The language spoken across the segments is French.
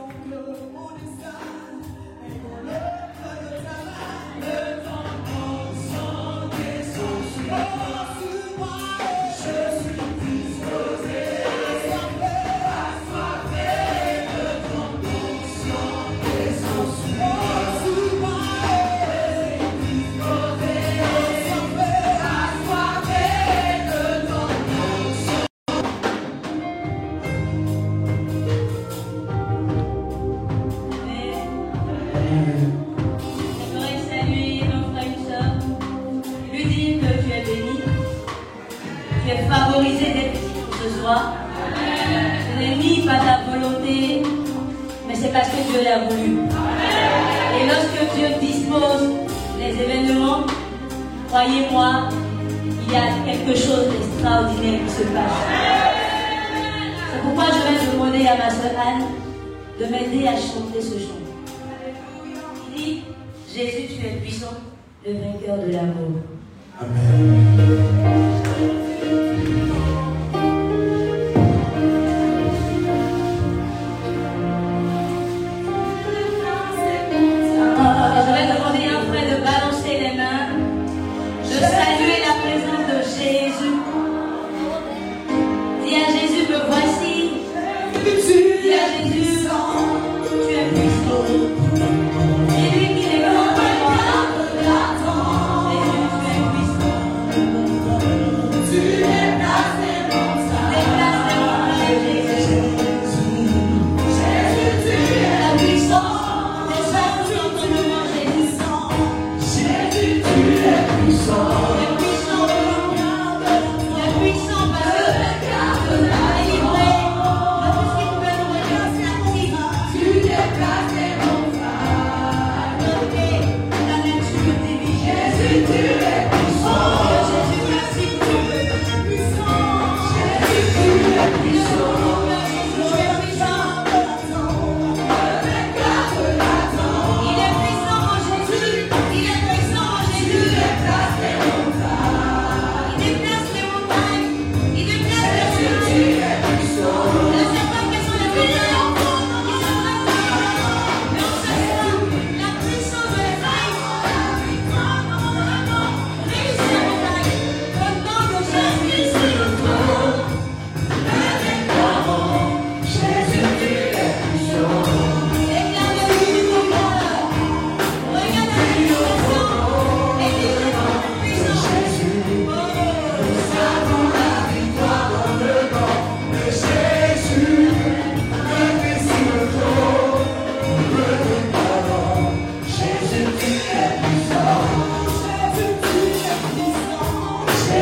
Não, meu coração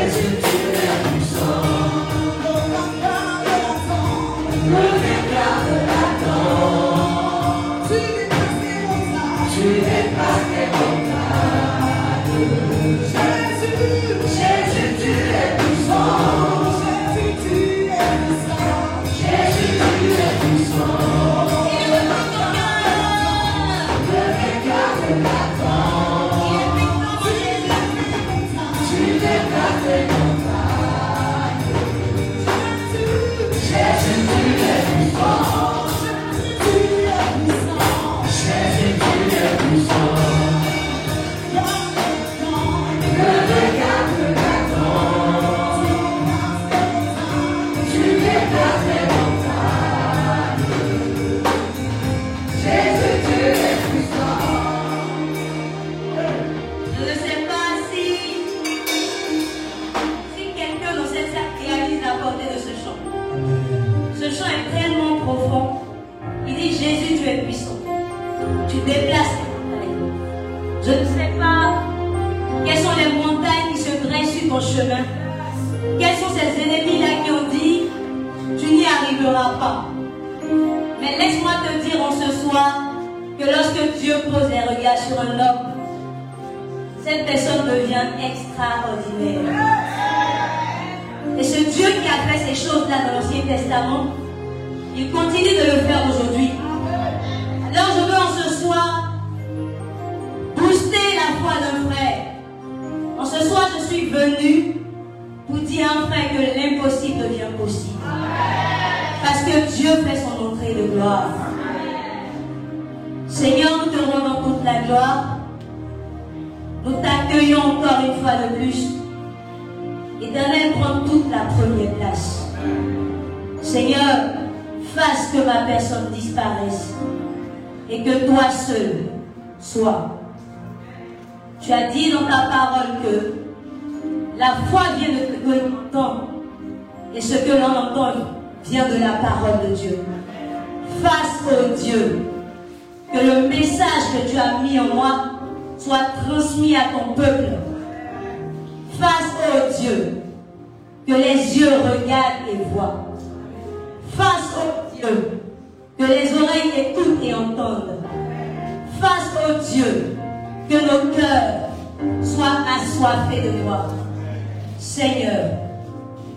Jesus. extraordinaire. Et ce Dieu qui a fait ces choses-là dans l'Ancien Testament, il continue de le faire aujourd'hui. Alors je veux en ce soir booster la foi d'un frère. En ce soir, je suis venu pour dire à un frère que l'impossible devient possible. Parce que Dieu fait son entrée de gloire. Seigneur, nous te rendons toute la gloire. Nous t'accueillons encore une fois de plus. Éternel, prends toute la première place. Seigneur, fasse que ma personne disparaisse et que toi seul sois. Tu as dit dans ta parole que la foi vient de ce que l'on entend et ce que l'on entend vient de la parole de Dieu. Fasse, au Dieu, que le message que tu as mis en moi soit transmis à ton peuple. Fasse, au Dieu, que les yeux regardent et voient. Fasse, au Dieu, que les oreilles écoutent et entendent. Fasse, au Dieu, que nos cœurs soient assoiffés de toi. Seigneur,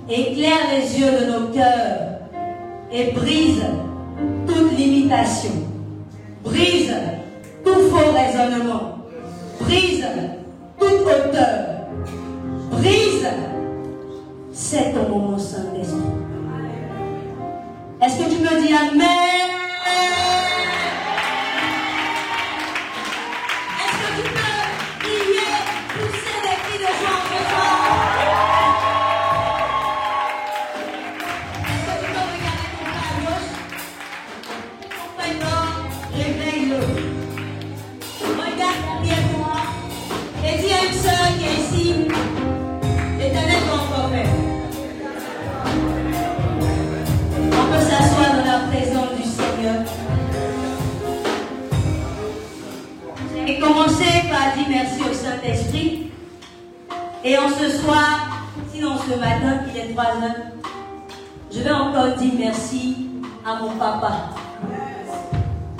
éclaire les yeux de nos cœurs et brise toute limitation. Brise tout faux raisonnement. Brise toute hauteur. Brise. Ton moment, Saint-Esprit. Est-ce que tu me dis Amen? Par dire merci au Saint-Esprit. Et en ce soir, sinon ce matin, il est 3 heures, je vais encore dire merci à mon papa.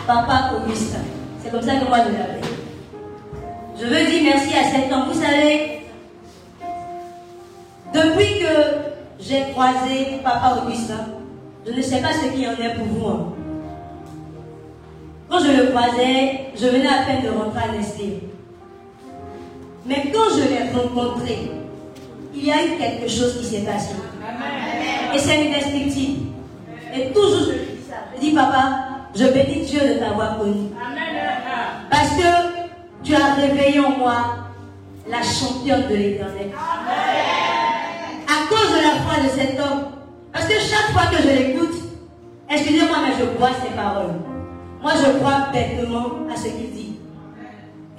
Papa Augustin. C'est comme ça que moi je l'appelle. Je veux dire merci à cet homme. Vous savez, depuis que j'ai croisé Papa Augustin, je ne sais pas ce qu'il en est pour vous. Hein. Quand je le croisais, je venais à peine de rentrer à Nestlé. Mais quand je l'ai rencontré, il y a eu quelque chose qui s'est passé. Et c'est indescriptible. Et toujours je dis ça. Je dis, papa, je bénis Dieu de t'avoir connu. Parce que tu as réveillé en moi la championne de l'éternel. À cause de la foi de cet homme. Parce que chaque fois que je l'écoute, excusez-moi, mais je bois ses paroles. Moi, je crois bêtement à ce qu'il dit.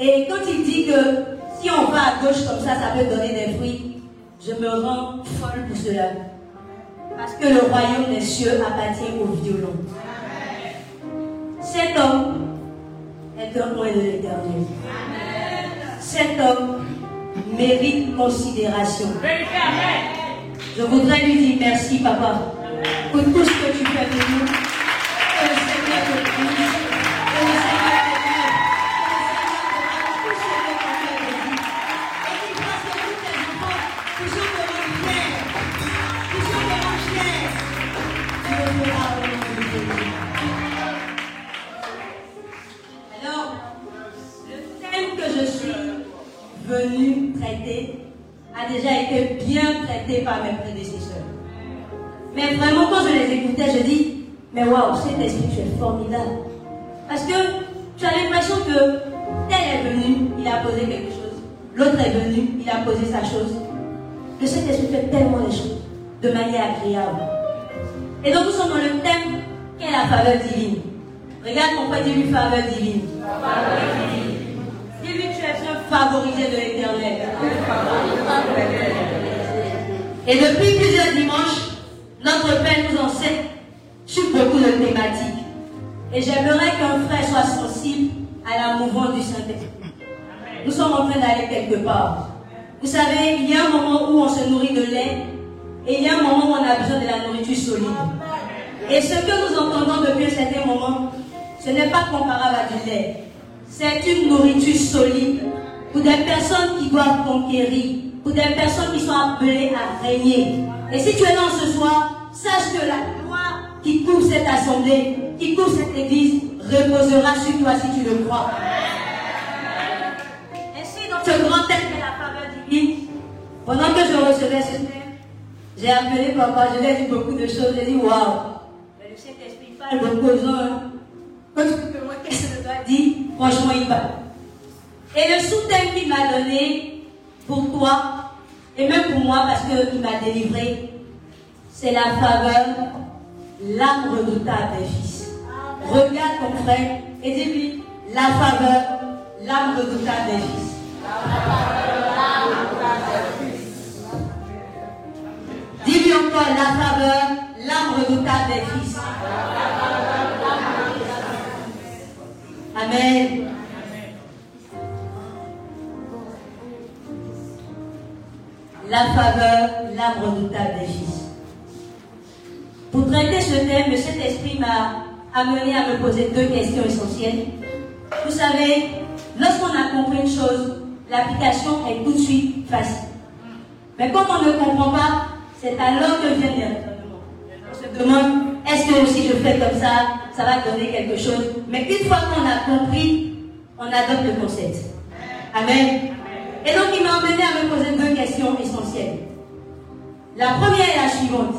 Et quand il dit que si on va à gauche comme ça, ça peut donner des fruits, je me rends folle pour cela. Parce que le royaume des cieux appartient aux violons. Cet homme est un point de l'éternel. Cet homme mérite considération. Je voudrais lui dire merci, papa, pour tout ce que tu fais pour nous. Déjà été bien traité par mes prédécesseurs. Mais vraiment, quand je les écoutais, je dis, mais waouh, cet esprit, tu es formidable. Parce que tu as l'impression que tel est venu, il a posé quelque chose. L'autre est venu, il a posé sa chose. Le Saint-Esprit fait tellement de choses de manière agréable. Et donc nous sommes dans le thème qu'est la faveur divine. Regarde pourquoi dis-lui faveur divine. Es un favorisé de l'éternel. Et depuis plusieurs dimanches, notre Père nous enseigne sur beaucoup de thématiques. Et j'aimerais qu'un frère soit sensible à la mouvance du Saint-Esprit. Nous sommes en train d'aller quelque part. Vous savez, il y a un moment où on se nourrit de lait et il y a un moment où on a besoin de la nourriture solide. Et ce que nous entendons depuis un certain moment, ce n'est pas comparable à du lait. C'est une nourriture solide pour des personnes qui doivent conquérir, pour des personnes qui sont appelées à régner. Et si tu es là ce soir, sache que la qui couvre cette assemblée, qui couvre cette église, reposera sur toi si tu le crois. Ainsi, dans ce grand thème de la faveur divine, pendant que je recevais ce thème, j'ai appelé papa, je lui ai dit beaucoup de choses, j'ai dit waouh, le Saint-Esprit parle beaucoup aux gens. Quand tu demandes qu'est-ce que je dois dire, franchement, il va. Et le sous-thème qu'il m'a donné pour toi, et même pour moi, parce qu'il m'a délivré, c'est la faveur, l'âme redoutable des fils. Regarde ton frère et dis-lui, la faveur, l'âme redoutable des fils. Dis-lui encore la faveur, l'âme redoutable des fils. Amen. La faveur, l'âme redoutable des fils. Pour traiter ce thème, le Saint-Esprit m'a amené à me poser deux questions essentielles. Vous savez, lorsqu'on a compris une chose, l'application est tout de suite facile. Mais quand on ne comprend pas, c'est alors que vient les On se demande, est-ce que si je fais comme ça, ça va donner quelque chose? Mais une fois qu'on a compris, on adopte le concept. Amen. Et donc il m'a emmené à me poser. La première est la suivante.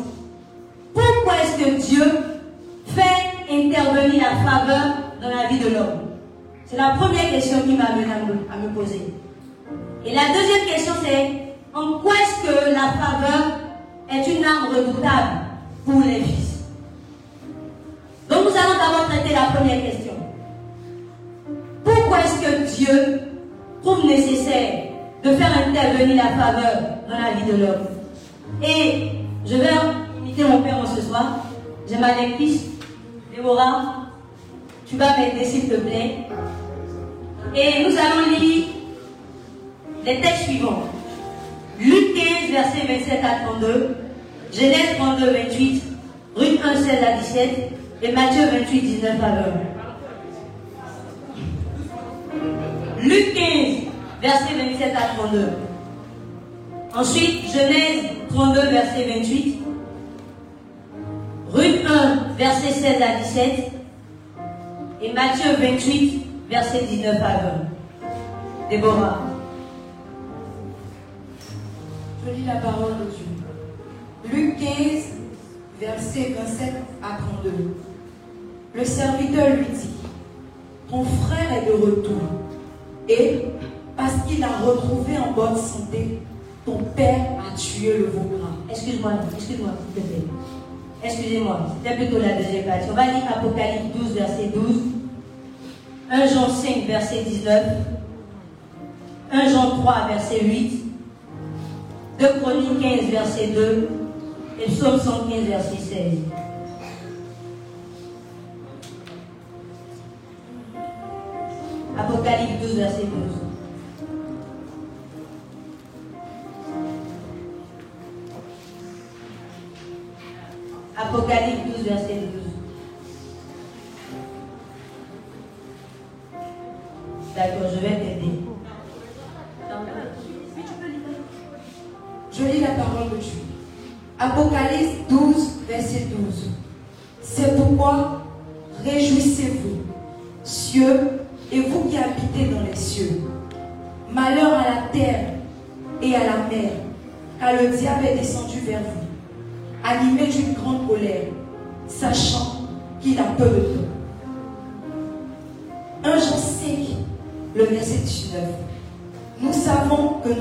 Pourquoi est-ce que Dieu fait intervenir la faveur dans la vie de l'homme? C'est la première question qui m'a amené à me, poser. Et la deuxième question, c'est en quoi est-ce que la faveur est une arme redoutable pour les fils? Donc nous allons d'abord traiter la première question. Pourquoi est-ce que Dieu trouve nécessaire de faire intervenir la faveur dans la vie de l'homme? Et je vais mon père ce soir. J'ai ma lectrice, Déborah. Tu vas m'aider s'il te plaît. Et nous allons lire les textes suivants. Luc 15, verset 27 à 32, Genèse 32, 28, Ruth 1, 16 à 17 et Matthieu 28, 19 à 20. Luc 15, verset 27 à 32. Ensuite, Genèse 32, verset 28. Ruth 1, verset 16 à 17. Et Matthieu 28, verset 19 à 20. Déborah. Je lis la parole de Dieu. Luc 15, verset 27 à 32. Le serviteur lui dit, ton frère est de retour. Et parce qu'il a retrouvé en bonne santé, ton père a tué le veau Excuse-moi, excuse-moi, s'il te plaît. Excusez-moi, c'était plutôt la deuxième partie. On va lire Apocalypse 12, verset 12. 1 Jean 5, verset 19. 1 Jean 3, verset 8. 2 Chroniques 15, verset 2. Et Psaume 115, verset 16. Apocalypse 12, verset 12. Apocalypse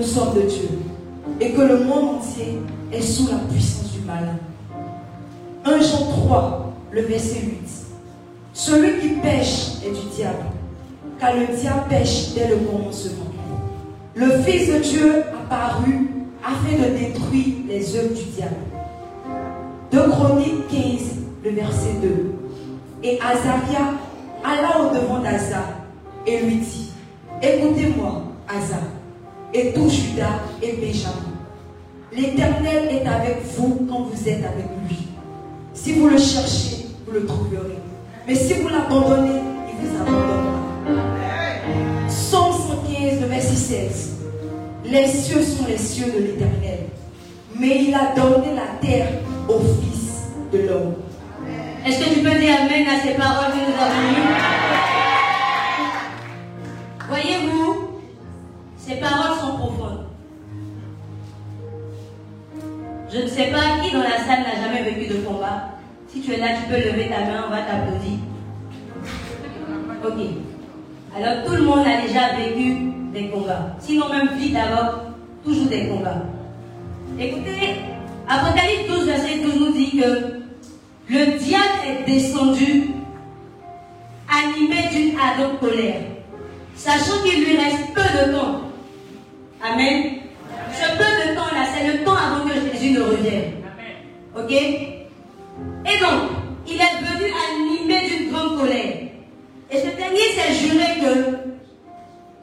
nous sommes de Dieu et que le monde entier est sous la puissance du malin. 1 Jean 3, le verset 8. Celui qui pêche est du diable, car le diable pêche dès le commencement. Le Fils de Dieu apparu afin de détruire les œuvres du diable. De Chroniques 15, le verset 2. Et Azaria alla au devant d'Aza et lui dit, écoutez-moi, Asa, et tout Judas et Benjamin. L'Éternel est avec vous quand vous êtes avec lui. Si vous le cherchez, vous le trouverez. Mais si vous l'abandonnez, il vous abandonnera. Somme 115, le verset 16. Les cieux sont les cieux de l'Éternel, mais il a donné la terre au Fils de l'homme. Est-ce que tu peux dire Amen à ces paroles que nous avons lues Voyez-vous, ces paroles sont profondes. Je ne sais pas qui dans la salle n'a jamais vécu de combat. Si tu es là, tu peux lever ta main, on va t'applaudir. Ok. Alors tout le monde a déjà vécu des combats. Sinon même vie d'abord, toujours des combats. Écoutez, Apocalypse 12, verset 12 nous dit que le diable est descendu animé d'une ardente colère, sachant qu'il lui reste peu de temps. Amen. Ce peu de temps-là, c'est le temps avant que Jésus ne revienne. Ok? Et donc, il est venu animé d'une grande colère. Et ce dernier s'est juré que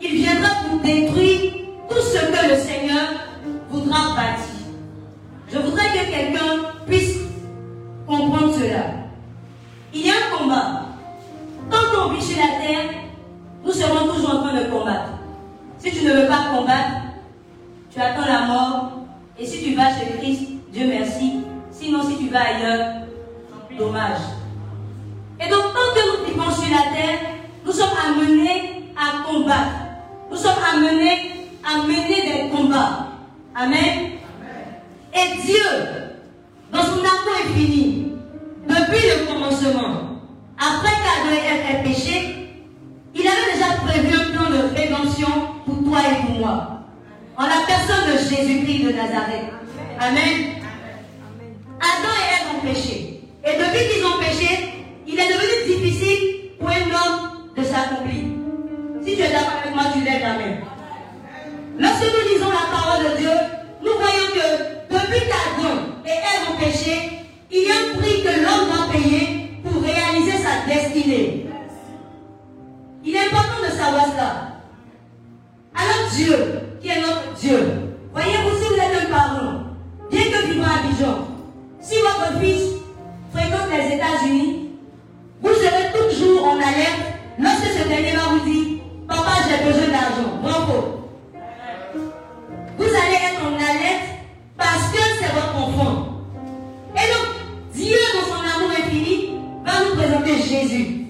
il viendra pour détruire tout ce que le Seigneur voudra bâtir. Je voudrais que quelqu'un puisse comprendre cela. Il y a un combat. Tant qu'on vit sur la terre, nous serons toujours en train de combattre. Si tu ne veux pas combattre, tu attends la mort. Et si tu vas chez Christ, Dieu merci. Sinon, si tu vas ailleurs, dommage. Et donc, tant que nous vivons sur la terre, nous sommes amenés à combattre. Nous sommes amenés à mener des combats. Amen. Et Dieu, dans son amour infini, depuis le commencement, après qu'Adam ait péché, il avait déjà prévu un plan de rédemption pour toi et pour moi. En la personne de Jésus-Christ de Nazareth. Amen. Adam et Ève ont péché. Et depuis qu'ils ont péché, il est devenu difficile pour un homme de s'accomplir. Si tu es d'accord avec moi, tu lèves la main. Lorsque nous lisons la parole de Dieu, nous voyons que depuis qu'Adam et Ève ont péché, il y a un prix que l'homme doit payer pour réaliser sa destinée. Il est important de savoir cela. Alors Dieu, qui est notre Dieu, voyez-vous, si vous êtes un parent, bien que vivant à Abidjan, si votre fils fréquente les États-Unis, vous serez toujours en alerte lorsque ce dernier va vous dire, papa, j'ai besoin d'argent. Bravo. Vous allez être en alerte parce que c'est votre enfant. Et donc, Dieu, dans son amour infini, va nous présenter Jésus.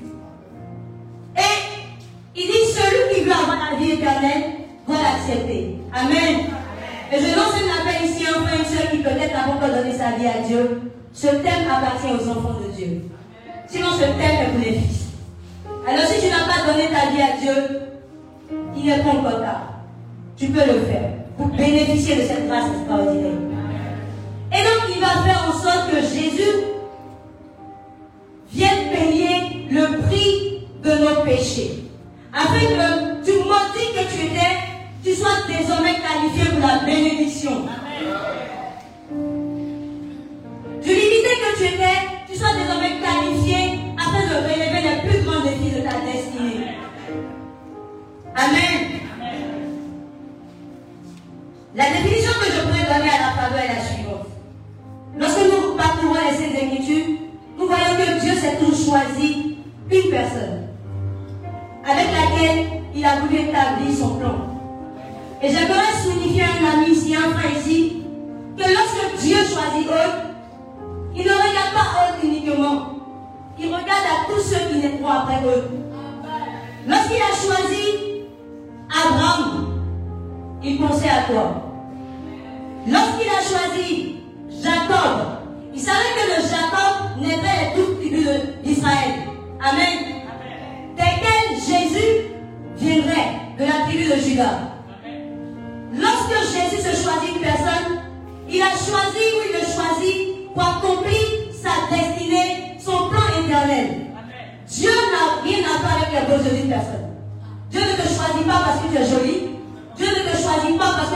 Et il dit, celui qui veut avoir la vie éternelle doit l'accepter. Amen. Et je lance un appel ici un frère une soeur qui peut-être n'a pas donné sa vie à Dieu. Ce thème appartient aux enfants de Dieu. Sinon, ce thème est pour les fils. Alors, si tu n'as pas donné ta vie à Dieu, il n'est pas encore tard. Tu peux le faire pour bénéficier de cette grâce extraordinaire. Et donc, il va faire en sorte que Jésus vienne payer le prix de nos péchés. Afin que tu maudis que tu étais, tu sois désormais qualifié pour la bénédiction. Du limité que tu étais, tu sois désormais qualifié afin de relever les plus grands défis de ta destinée. Amen. La définition que je pourrais donner à la faveur est la suivante. Lorsque nous parcourons les Saintes Écritures, nous voyons que Dieu s'est toujours choisi une personne avec laquelle il a voulu établir son plan. Et j'aimerais signifier à un ami ici, un frère ici, que lorsque Dieu choisit eux, il ne regarde pas eux uniquement. Il regarde à tous ceux qui naîtront après eux. Lorsqu'il a choisi Abraham, il pensait à toi. Lorsqu'il a choisi Jacob, il savait que de Jacob naîtraient les toutes tribus d'Israël. Amen. Desquels Jésus viendrait de la tribu de Judas. Lorsque Jésus se choisit une personne, il a choisi ou il le choisit pour accomplir sa destinée, son plan éternel. Dieu n'a rien à faire avec les besoins d'une personne. Dieu ne te choisit pas parce que tu es joli. Dieu ne te choisit pas parce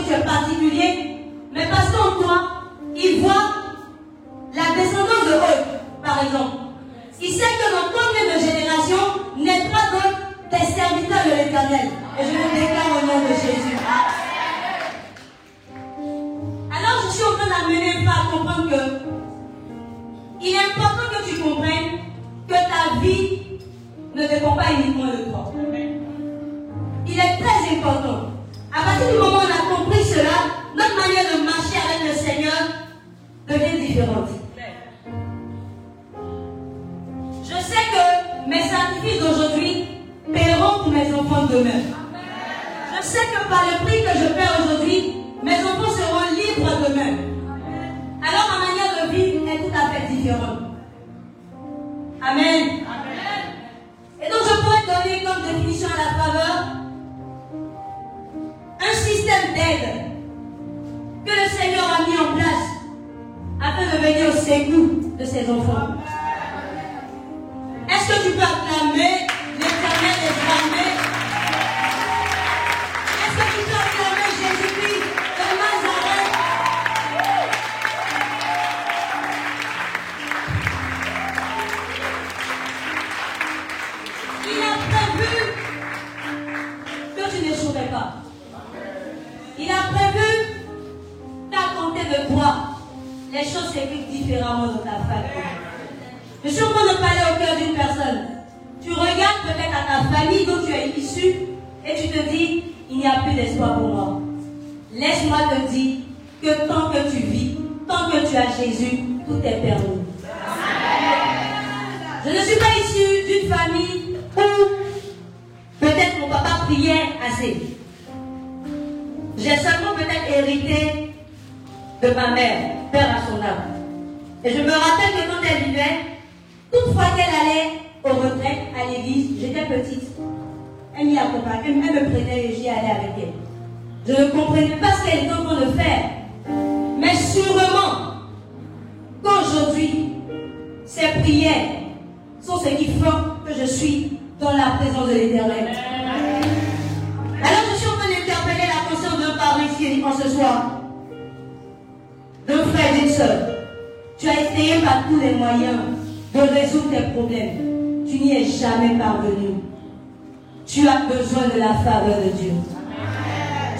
Je suis en train de parler au cœur d'une personne. Tu regardes peut-être à ta famille d'où tu es issu et tu te dis, il n'y a plus d'espoir pour moi. Laisse-moi te dire que tant que tu vis, tant que tu as Jésus, tout est permis. Je ne suis pas issue d'une famille où peut-être mon papa priait assez. J'ai seulement peut-être hérité de ma mère, père à son âme. Et je me rappelle que quand elle vivait, toute fois qu'elle allait au retraite à l'église, j'étais petite. Elle m'y accompagnait, elle me prenait et j'y allais avec elle. Je ne comprenais pas ce qu'elle était en train de faire. Mais sûrement qu'aujourd'hui, ces prières sont ce qui font que je suis dans la présence de l'éternel. Alors je suis en train d'interpeller la conscience d'un parent ici en ce soir. D'un frère et d'une soeur. Tu as essayé par tous les moyens de résoudre tes problèmes. Tu n'y es jamais parvenu. Tu as besoin de la faveur de Dieu.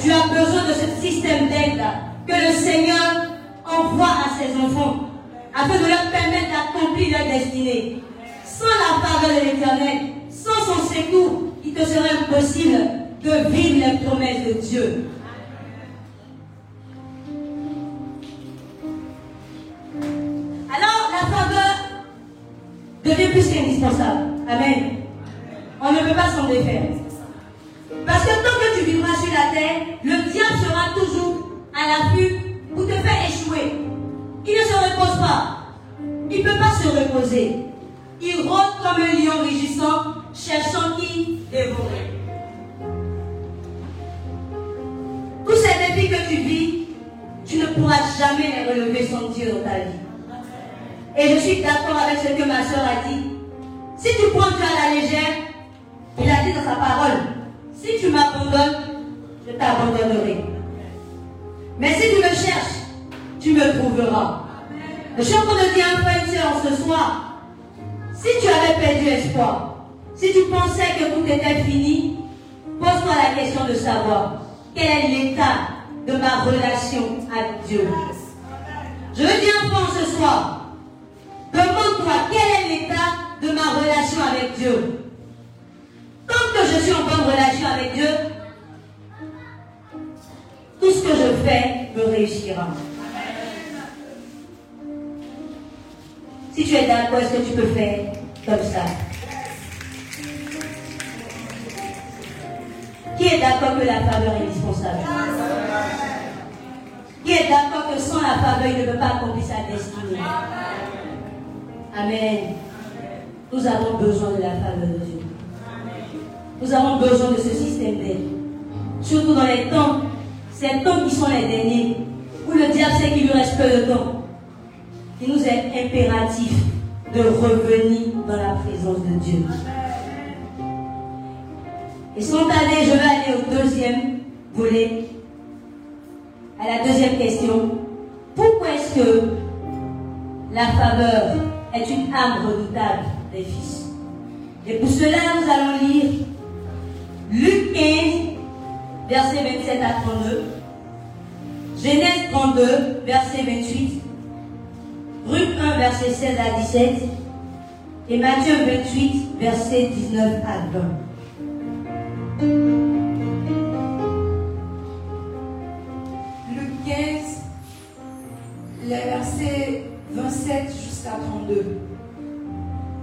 Tu as besoin de ce système d'aide que le Seigneur envoie à ses enfants afin de leur permettre d'accomplir leur destinée. Sans la faveur de l'éternel, sans son secours, il te serait impossible de vivre les promesses de Dieu. Alors, la faveur devient plus qu'indispensable. Amen. On ne peut pas s'en défaire. Parce que tant que tu vivras sur la terre, le diable sera toujours à l'affût pour te faire échouer. Il ne se repose pas. Il ne peut pas se reposer. Il rôde comme un lion rugissant, cherchant qui dévorer. Tous ces défis que tu vis, tu ne pourras jamais les relever sans Dieu dans ta vie. Et je suis d'accord avec ce que ma soeur a dit. Si tu prends Dieu à la légère, il a dit dans sa parole, si tu m'abandonnes, je t'abandonnerai. Mais si tu me cherches, tu me trouveras. Je suis en train de dire un frère et ce soir, si tu avais perdu espoir, si tu pensais que tout était fini, pose-toi la question de savoir quel est l'état de ma relation avec Dieu? Je veux dire un point ce soir, demande-toi quel est l'état de ma relation avec Dieu. Tant que je suis en bonne relation avec Dieu, tout ce que je fais me réussira. Si tu es d'accord, est-ce que tu peux faire comme ça? Qui est d'accord que la faveur est indispensable? Qui est d'accord que sans la faveur, il ne peut pas accomplir sa destinée? Amen. Nous avons besoin de la faveur de Dieu. Nous avons besoin de ce système d'aide. Surtout dans les temps, ces temps qui sont les derniers, où le diable sait qu'il lui reste peu de temps. Il nous est impératif de revenir dans la présence de Dieu. Et sans tarder, je vais aller au deuxième volet, à la deuxième question. Pourquoi est-ce que la faveur est une âme redoutable des fils Et pour cela, nous allons lire Luc 15, versets 27 à 32, Genèse 32, verset 28, Ruth 1, verset 16 à 17, et Matthieu 28, verset 19 à 20. Luc 15, les versets 27 jusqu'à 32.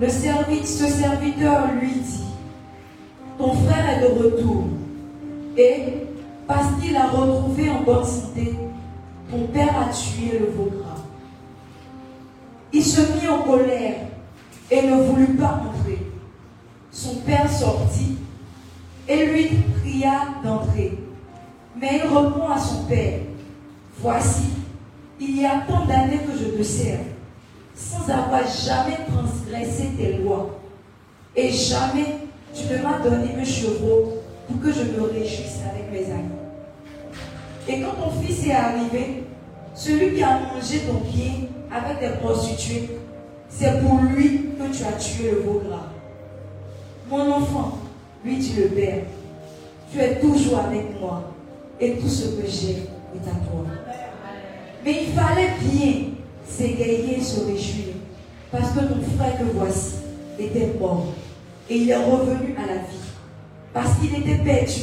Le servi- ce serviteur lui dit, ton frère est de retour. Et parce qu'il a retrouvé en bonne santé, ton père a tué le veau. Il se mit en colère et ne voulut pas entrer. Son père sortit et lui pria d'entrer. Mais il répond à son père, Voici, il y a tant d'années que je te sers, sans avoir jamais transgressé tes lois. Et jamais tu ne m'as donné un chevreau pour que je me réjouisse avec mes amis. Et quand ton fils est arrivé, celui qui a mangé ton pied avec des prostituées, c'est pour lui que tu as tué le veau gras. Mon enfant, lui dit le Père, tu es toujours avec moi et tout ce que j'ai est à toi. Mais il fallait bien s'égayer et se réjouir parce que ton frère que voici était mort et il est revenu à la vie parce qu'il était perdu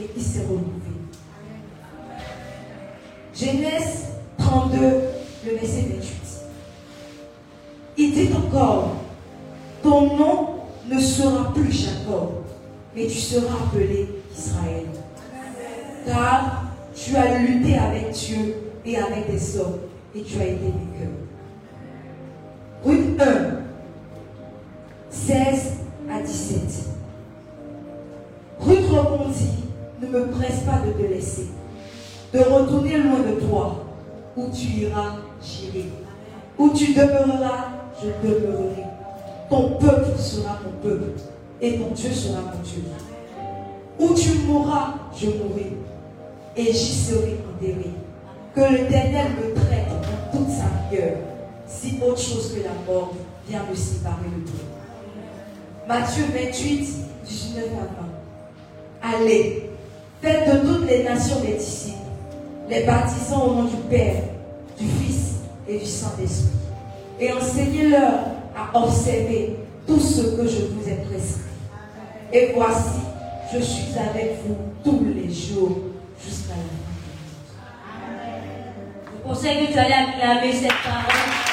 et il s'est renouvelé. Genèse 32, le verset 28. Il dit encore, ton nom ne sera plus Jacob, mais tu seras appelé Israël. Car tu as lutté avec Dieu et avec des hommes, et tu as été vainqueur. Ruth 1, 16 à 17. Ruth répondit, ne me presse pas de te laisser, de retourner loin de toi, où tu iras, j'irai. Où tu demeureras, je demeurerai. Ton peuple sera mon peuple et ton Dieu sera mon Dieu. Où tu mourras, je mourrai et j'y serai enterré. Que l'Éternel me traite toute sa rigueur, si autre chose que la mort vient me séparer de toi. Matthieu 28, 19 à 20. Allez, faites de toutes les nations des disciples, les baptisant au nom du Père, du Fils et du Saint-Esprit, et enseignez-leur à observer tout ce que je vous ai prescrit. Et voici, je suis avec vous tous les jours jusqu'à la fin. Je pensais que tu allais acclamer cette parole.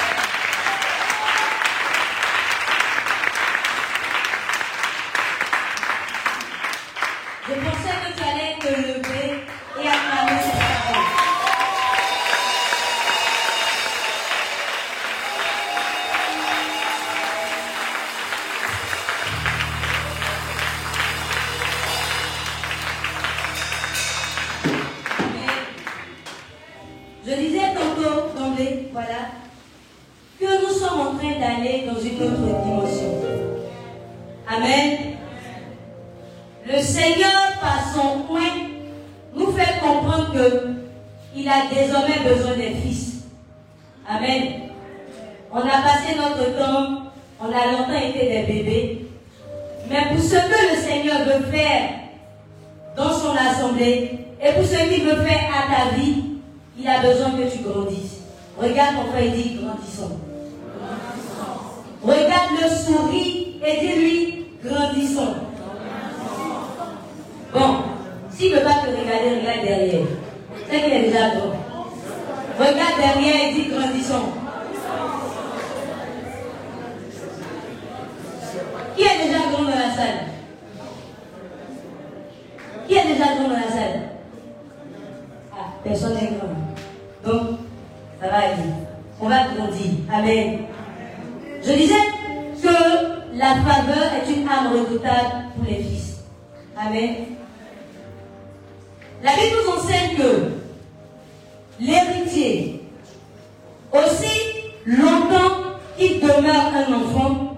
Amen. Je disais que la faveur est une âme redoutable pour les fils. Amen. La Bible nous enseigne que l'héritier, aussi longtemps qu'il demeure un enfant,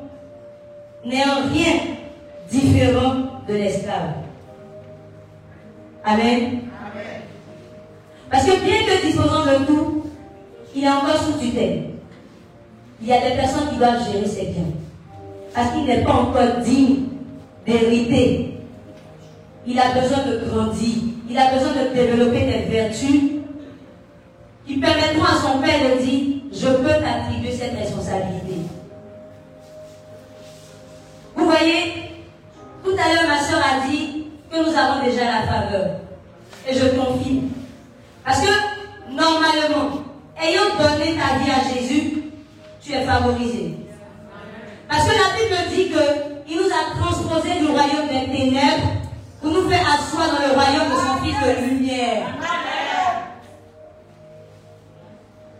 n'est en rien différent de l'esclave. Amen. Parce que bien que disposant de tout, il est encore sous tutelle. Il y a des personnes qui doivent gérer ses biens. Parce qu'il n'est pas encore digne d'hériter. Il a besoin de grandir. Il a besoin de développer des vertus qui permettront à son père de dire, je peux t'attribuer cette responsabilité. Vous voyez, tout à l'heure ma soeur a dit que nous avons déjà la faveur. Et je confirme. Parce que, normalement, ayant donné ta vie à Jésus, tu es favorisé. Parce que la Bible dit qu'il nous a transposé du royaume des ténèbres pour nous faire asseoir dans le royaume de son Fils de lumière.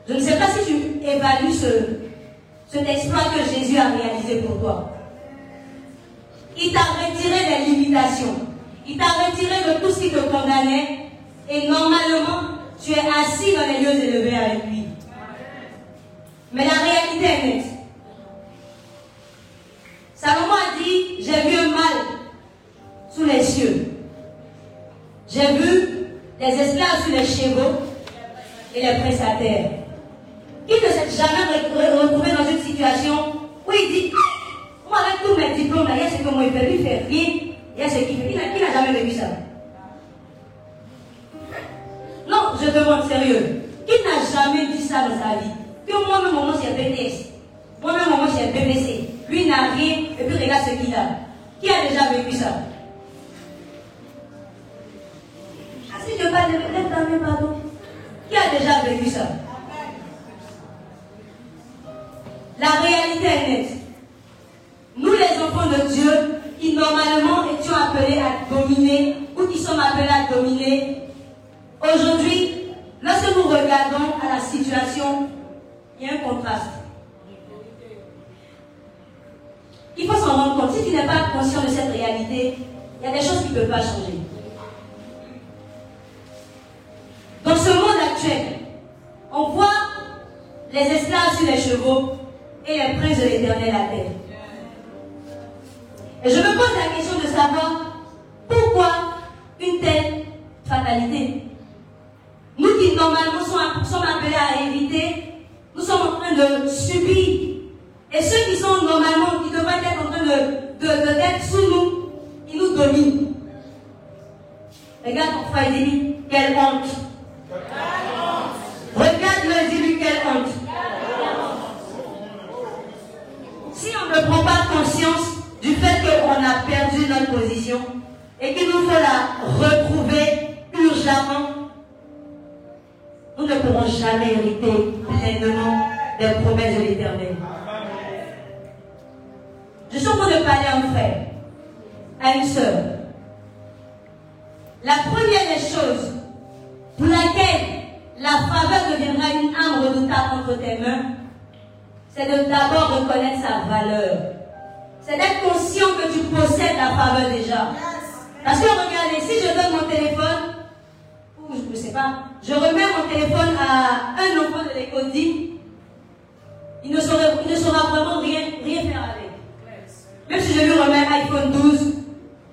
Je ne sais pas si tu évalues ce, cet exploit que Jésus a réalisé pour toi. Il t'a retiré des limitations. Il t'a retiré de tout ce qui te condamnait Et normalement, tu es assis dans les lieux élevés avec lui. Mais la réalité est nette. Salomon a dit, j'ai vu un mal sous les cieux. J'ai vu les esclaves sur les chevaux et les prestataires. Qui ne s'est jamais retrouvé dans une situation où il dit, moi avec tous mes diplômes, il y a ce que moi il fait, lui fait rien, il y a ce qu'il fait. Qui n'a jamais vécu ça Non, je demande sérieux. Qui n'a jamais dit ça dans sa vie? Que moi-même, moi, c'est BTS. Moi-même, moi, c'est BBC. Lui n'a rien, et puis regarde ce qu'il a. Qui a déjà vécu ça? Ah, si je parle de pardon. Qui a déjà vécu ça? La réalité est nette. Nous, les enfants de Dieu, qui normalement étions appelés à dominer, ou qui sommes appelés à dominer, aujourd'hui, lorsque nous regardons à la situation, il y a un contraste. Il faut s'en rendre compte. Si tu n'es pas conscient de cette réalité, il y a des choses qui ne peuvent pas changer. Dans ce monde actuel, on voit les esclaves sur les chevaux et les princes de l'éternel à terre. Et je me pose la question de savoir pourquoi une telle fatalité. Nous qui normalement sommes appelés à éviter, nous sommes en train de subir et ceux qui sont normalement, qui devraient être en train de, de, sous nous, ils nous dominent. Regarde ton frère et dis quelle honte. Regarde-le dis-lui quelle honte. Si on ne prend pas conscience du fait qu'on a perdu notre position et qu'il nous faut la retrouver urgemment, nous ne pourrons jamais hériter des promesses de l'éternel. Je suis en train de parler à un frère, à une sœur. La première des choses pour laquelle la faveur deviendra une arme redoutable entre tes mains, c'est de d'abord reconnaître sa valeur. C'est d'être conscient que tu possèdes la faveur déjà. Parce que regardez, si je donne mon téléphone, ou je ne sais pas, je remets mon téléphone à un enfant de l'école il ne saura, vraiment rien, rien faire avec. Même si je lui remets iPhone 12,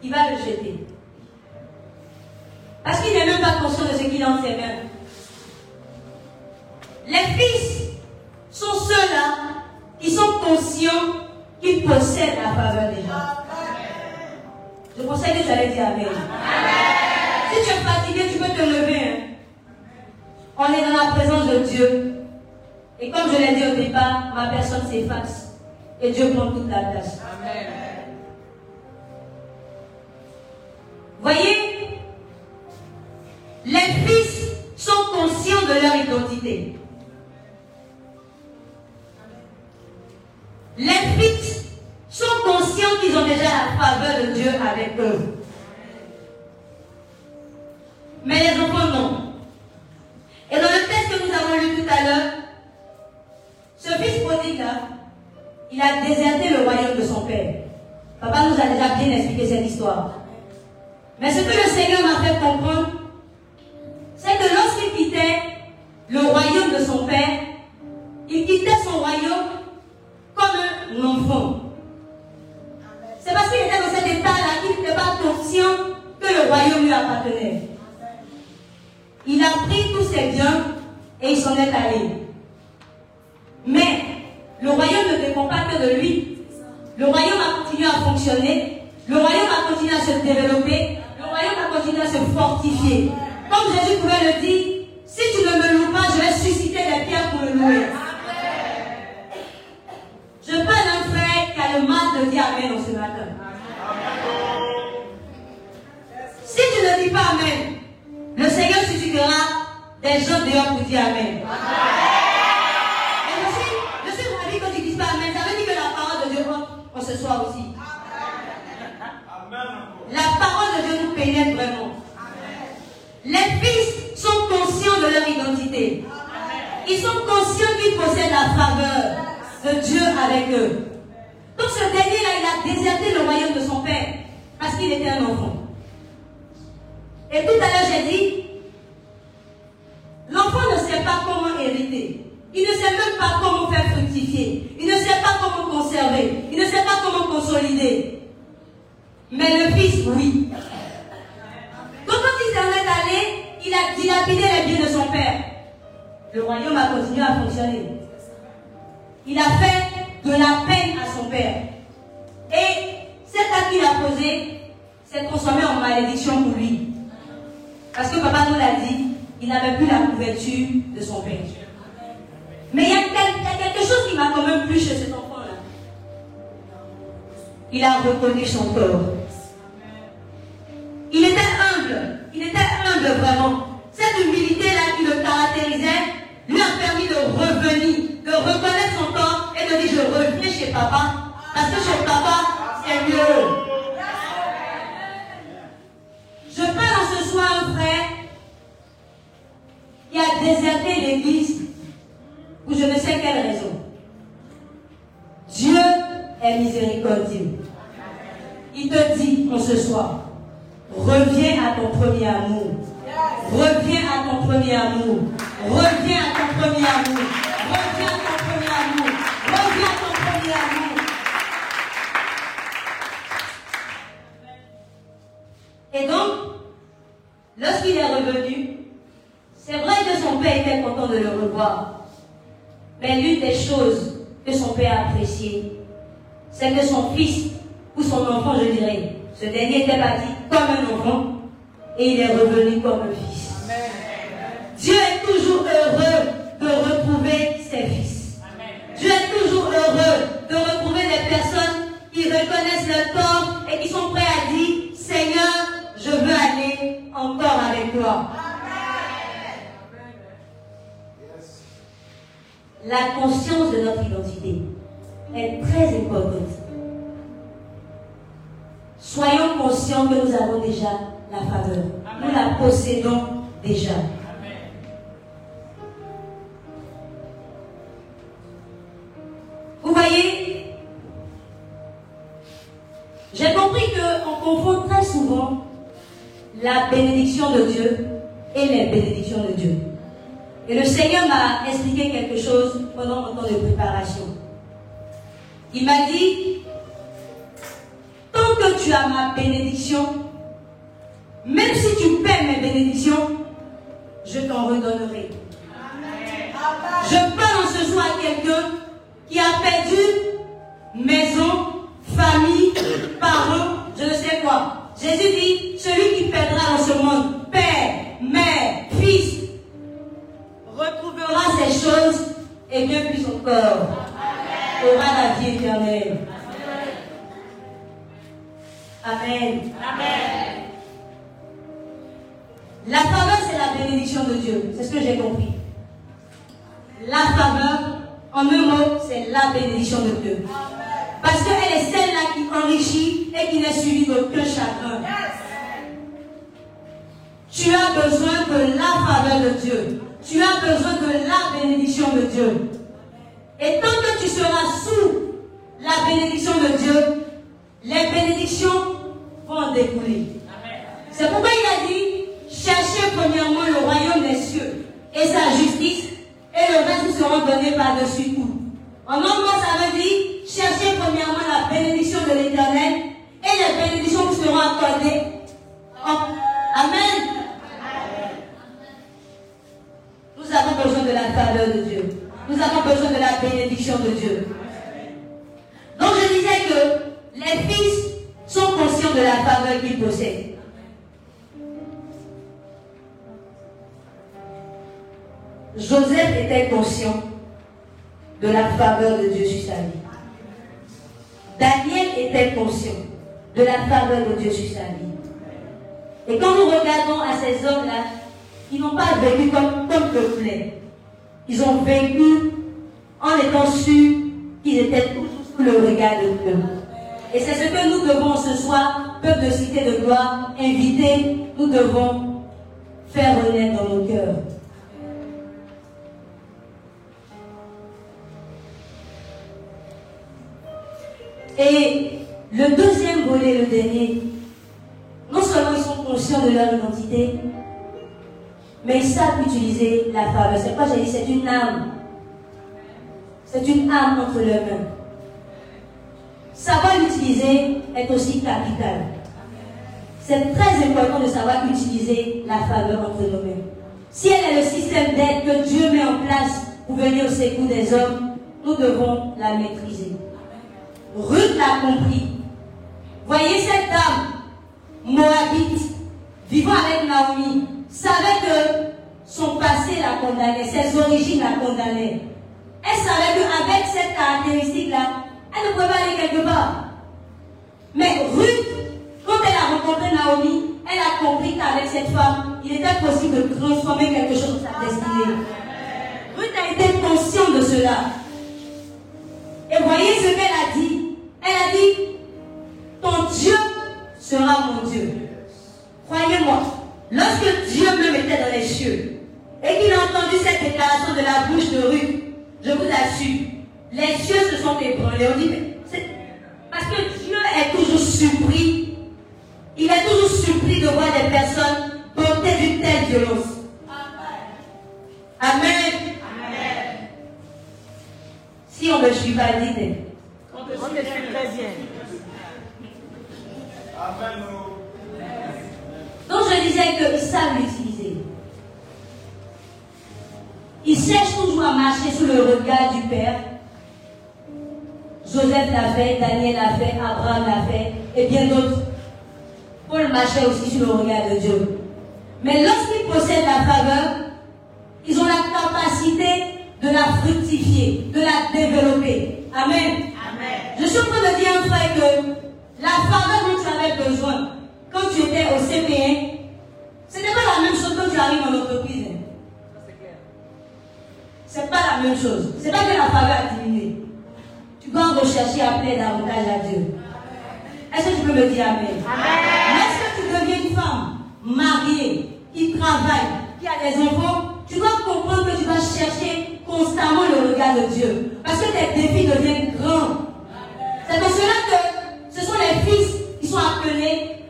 il va le jeter. Parce qu'il n'est même pas conscient de ce qu'il a en ses mains. Les fils sont ceux-là qui sont conscients qu'ils possèdent la faveur des gens. Je conseille que tu allais dire Amen. Si tu es fatigué, tu peux te lever. Hein. On est dans la présence de Dieu. Et comme je l'ai dit au départ, ma personne s'efface. Et Dieu prend toute la place. Amen. Voyez, les fils sont conscients de leur identité. Les fils sont conscients qu'ils ont déjà la faveur de Dieu avec eux. Mais les enfants non. Il a déserté le royaume de son père. Papa nous a déjà bien expliqué cette histoire. Mais ce que le Seigneur m'a fait comprendre, c'est que lorsqu'il quittait le royaume de son père, il quittait son royaume comme un enfant. C'est parce qu'il était dans cet état-là qu'il n'était pas conscient que le royaume lui appartenait. Il a pris tous ses biens et il s'en est allé. Mais le royaume ne dépend pas que de lui. Le royaume a continué à fonctionner. Le royaume a continué à se développer. Le royaume a continué à se fortifier. Comme Jésus pouvait le dire, si tu ne me loues pas, je vais susciter des pierres pour me louer. Je parle d'un frère qui a le mal de dire Amen ce matin. Si tu ne dis pas Amen, le Seigneur suscitera des gens dehors pour dire Amen. Ce soir aussi. La parole de Dieu nous pénètre vraiment. Les fils sont conscients de leur identité. Ils sont conscients qu'ils possèdent la faveur de Dieu avec eux. Donc ce dernier-là, il a déserté le royaume de son père parce qu'il était un enfant. Et tout à l'heure, j'ai dit, L'enfant ne sait pas comment hériter. Il ne sait même pas comment faire fructifier. Il ne sait pas comment conserver. Il ne sait pas Mais le fils, oui. Il a reconnu son corps. Des choses que son père a appréciées, c'est que son fils, ou son enfant, je dirais, ce dernier était parti comme un enfant et il est revenu comme un fils. Dieu est toujours heureux de retrouver ses fils. Dieu est toujours heureux de retrouver des personnes qui reconnaissent leur tort et qui sont prêts à dire, Seigneur, je veux aller encore avec toi. La conscience de notre identité est très importante. Soyons conscients que nous avons déjà la faveur. Nous la possédons déjà. Vous voyez, j'ai compris qu'on confond très souvent la bénédiction de Dieu et les bénédictions de Dieu. Et le Seigneur m'a expliqué quelque chose pendant mon temps de préparation. Il m'a dit, tant que tu as ma bénédiction, même si tu perds mes bénédictions, je t'en redonnerai. Je parle en ce soir à quelqu'un qui a perdu maison, famille, parents, je ne sais quoi. Jésus dit, celui qui perdra dans ce monde, père, mère, retrouvera ces choses et bien plus encore aura la vie éternelle. Amen. Amen. La faveur, c'est la bénédiction de Dieu. C'est ce que j'ai compris. La faveur, en un mot, c'est la bénédiction de Dieu. Parce qu'elle est celle-là qui enrichit et qui n'est suivie d'aucun chagrin. Tu as besoin de la faveur de Dieu tu as besoin de la bénédiction de Dieu. Et tant que tu seras sous la bénédiction de Dieu, les bénédictions vont découler. C'est pourquoi il a dit, cherchez premièrement le royaume des cieux et sa justice, et le reste sera donné par-dessus tout. En un mot, ça veut dire, cherchez premièrement la bénédiction de l'éternel, et les bénédictions vous seront accordées. Amen. Nous besoin de la faveur de Dieu. Nous avons besoin de la bénédiction de Dieu. Donc je disais que les fils sont conscients de la faveur qu'ils possèdent. Joseph était conscient de la faveur de Dieu sur sa vie. Daniel était conscient de la faveur de Dieu sur sa vie. Et quand nous regardons à ces hommes-là, ils n'ont pas vécu comme, comme peuplés. Ils ont vécu en étant sûrs qu'ils étaient toujours sous le regard de Dieu. Et c'est ce que nous devons ce soir, peuple de cité de gloire, inviter, nous devons faire renaître dans nos cœurs. Et le deuxième volet, le dernier, non seulement ils sont conscients de leur identité, mais ils savent utiliser la faveur. C'est quoi j'ai dit C'est une âme. C'est une âme entre leurs mains. Savoir l'utiliser est aussi capital. C'est très important de savoir utiliser la faveur entre nos mains. Si elle est le système d'aide que Dieu met en place pour venir au secours des hommes, nous devons la maîtriser. Ruth l'a compris. Voyez cette dame, Moabite, vivant avec Naomi, savait que son passé la condamnait, ses origines la condamnaient. Elle savait qu'avec cette caractéristique-là, elle ne pouvait pas aller quelque part. Mais Ruth, quand elle a rencontré Naomi, elle a compris qu'avec cette femme, il était possible de transformer quelque chose de sa destinée. Ruth a été consciente de cela. Et voyez ce qu'elle a dit. Elle a dit, ton Dieu sera mon Dieu. Croyez-moi, lorsque Dieu me mettait dans les cieux et qu'il a entendu cette déclaration de la bouche de Ruth, je vous assure, les cieux se sont ébranlés. On dit, parce que Dieu est toujours surpris. Il est toujours surpris de voir des personnes porter d'une telle violence. Amen. Amen. Si on ne suit pas, dites. On te suit très bien. Amen. Savent l'utiliser. Ils cherchent toujours à marcher sous le regard du Père Joseph l'a fait, Daniel l'a fait, Abraham l'a fait, et bien d'autres. Paul marchait aussi sur le regard de Dieu. Mais lorsqu'ils possèdent la faveur, ils ont la capacité de la fructifier, de la développer. Amen. Je suis en train de dire, frère, que la faveur dont tu avais besoin quand tu étais au CP1, ce n'est pas la même chose quand tu arrives en entreprise. C'est pas la même chose. C'est pas que la faveur a diminué. Tu dois rechercher à plaire davantage à Dieu. Est-ce que tu peux me dire Amen? Amen. Lorsque tu deviens une femme mariée, qui travaille, qui a des enfants, tu dois comprendre que tu dois chercher constamment le regard de Dieu. Parce que tes défis deviennent grands. C'est pour cela que ce sont les fils qui sont appelés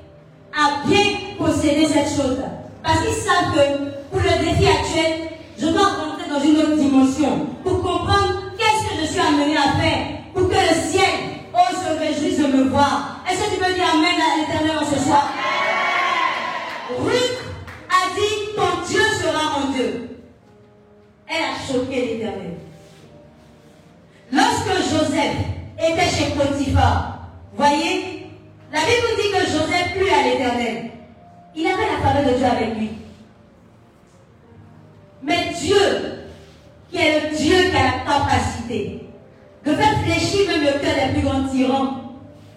à bien posséder cette chose-là. Parce qu'ils savent que pour le défi actuel, je dois rentrer dans une autre dimension pour comprendre qu'est-ce que je suis amené à faire pour que le ciel ose se réjouisse de me voir. Est-ce que tu peux dire Amen à l'éternel en ce soir? Ruth a dit Ton Dieu sera mon Dieu. Elle a choqué l'éternel. Lorsque Joseph était chez Potiphar, voyez, la Bible dit que Joseph plut à l'éternel. Il avait la de Dieu avec lui. Mais Dieu, qui est le Dieu qui a la capacité de faire fléchir même le cœur des plus grands tyrans.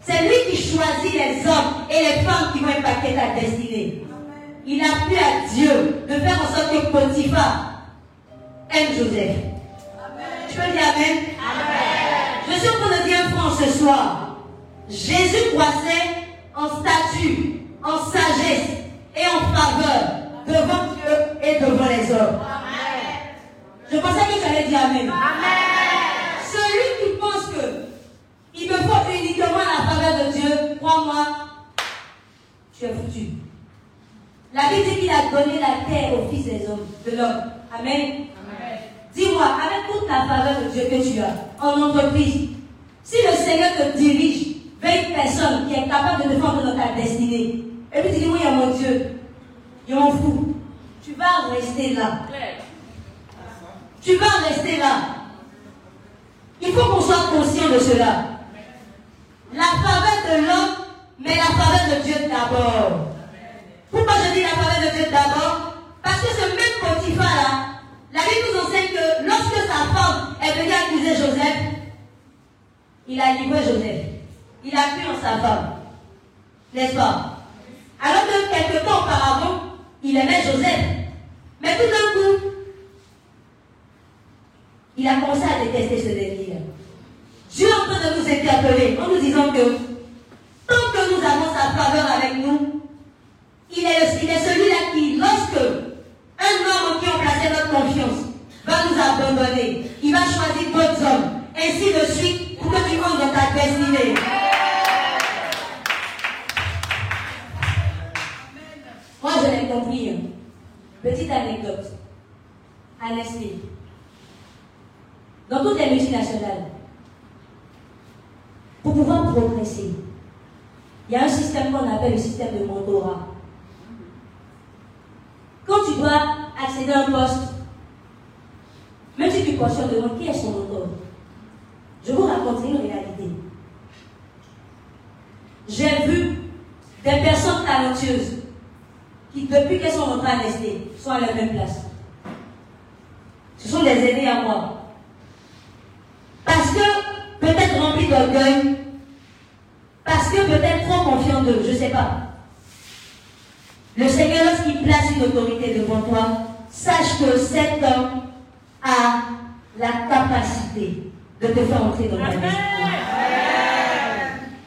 C'est lui qui choisit les hommes et les femmes qui vont impacter ta destinée. Il a plu à Dieu de faire en sorte que Potiphar aime Joseph. Tu peux dire Amen? Amen. Je suis en train de dire un point ce soir. Jésus croissait en statut, en sagesse et en faveur devant Dieu et devant les hommes. Amen. Je pensais que tu allais dire Amen. Amen. Celui qui pense que il me faut uniquement la faveur de Dieu, crois-moi, tu es foutu. La Bible dit qu'il a donné la terre au Fils des hommes, de l'homme. Amen. Dis-moi, avec toute la faveur de Dieu que tu as en entreprise, si le Seigneur te dirige vers une personne qui est capable de défendre dans ta destinée, et puis tu dis, oui, a mon Dieu, je m'en fous, tu vas rester là. Tu vas rester là. Il faut qu'on soit conscient de cela. La faveur de l'homme, mais la faveur de Dieu d'abord. Pourquoi je dis la faveur de Dieu d'abord? Parce que ce même Potiphar-là, la Bible nous enseigne que lorsque sa femme est venue accuser Joseph, il a livré Joseph. Il a cru en sa femme. N'est-ce pas? Alors que quelques temps auparavant, il aimait Joseph. Mais tout d'un coup, il a commencé à détester ce dernier. Dieu est en train de nous interpeller en nous disant que tant que nous avons sa faveur avec nous, il est, il est celui-là qui, lorsque un homme en qui on plaçait notre confiance va nous abandonner, il va choisir d'autres hommes, ainsi de suite, pour que tu rentres dans ta destinée. À. Dans toutes les multinationales, pour pouvoir progresser, il y a un système qu'on appelle le système de mentorat. Quand tu dois accéder à un poste, même si tu questionnes devant qui est son mentor, je vous raconte une réalité. J'ai vu des personnes talentueuses qui, depuis qu'elles sont rentrées à Nestlé, sont à la même place. Ce sont des aînés à moi. Parce que, peut-être remplis d'orgueil, parce que peut-être trop confiant d'eux, je ne sais pas. Le Seigneur, lorsqu'il place une autorité devant toi, sache que cet homme a la capacité de te faire entrer dans la vie.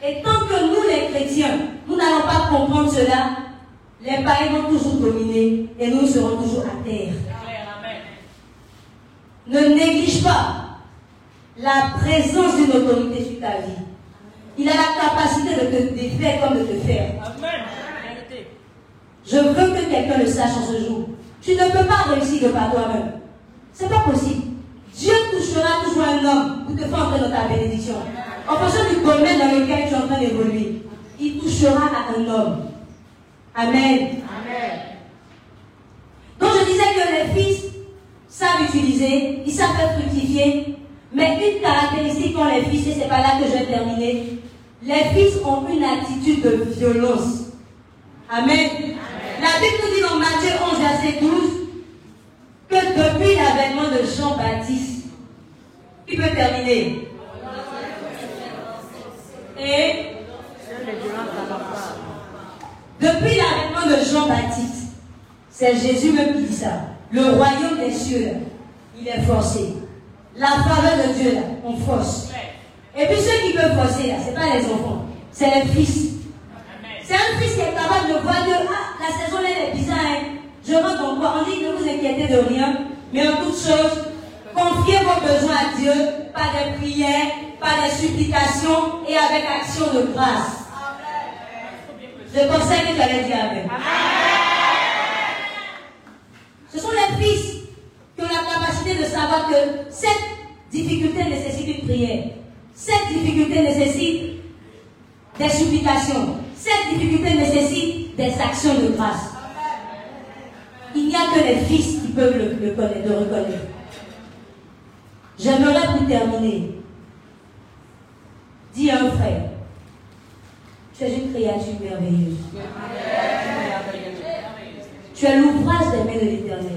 Et tant que nous, les chrétiens, nous n'allons pas comprendre cela, les païens vont toujours dominer et nous serons toujours à terre. Ne néglige pas la présence d'une autorité sur ta vie. Il a la capacité de te défaire comme de te faire. Je veux que quelqu'un le sache en ce jour. Tu ne peux pas réussir de par toi-même. C'est pas possible. Dieu touchera toujours un homme pour te faire entrer dans ta bénédiction. En fonction du domaine dans lequel tu es en train d'évoluer, il touchera à un homme. Amen. Amen. Donc je disais que les fils savent utiliser, ils savent fructifier, mais une caractéristique qu'ont les fils, et c'est pas là que je vais terminer, les fils ont une attitude de violence. Amen. La Bible nous dit dans Matthieu 11, verset 12, que depuis l'avènement de Jean-Baptiste, il peut terminer? Et depuis l'avènement de Jean-Baptiste, c'est Jésus même qui dit ça. Le royaume des cieux, il est forcé. La faveur de Dieu, là, on force. Et puis ceux qui peuvent forcer, là, ce n'est pas les enfants, c'est les fils. C'est un fils qui est capable de voir que ah, la saison elle est bizarre. Hein. Je rentre en quoi On dit ne vous inquiétez de rien, mais en toute chose, confiez vos besoins à Dieu par des prières, par des supplications et avec action de grâce. Je pensais que tu allais dire Amen. Ce sont les fils qui ont la capacité de savoir que cette difficulté nécessite une prière. Cette difficulté nécessite des supplications. Cette difficulté nécessite des actions de grâce. Il n'y a que les fils qui peuvent le, connaître, le reconnaître. J'aimerais pour terminer dire à un frère, tu es une créature merveilleuse. Tu es l'ouvrage des mains de l'éternel.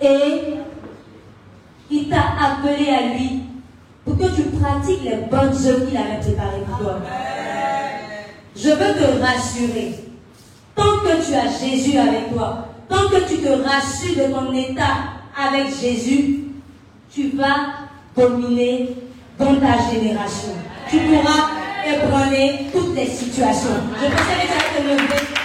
Et il t'a appelé à lui pour que tu pratiques les bonnes œuvres qu'il avait préparées pour toi. Je veux te rassurer. Tant que tu as Jésus avec toi, tant que tu te rassures de ton état avec Jésus, tu vas dominer dans ta génération. Tu pourras ébranler toutes les situations. Je pensais que tu allais te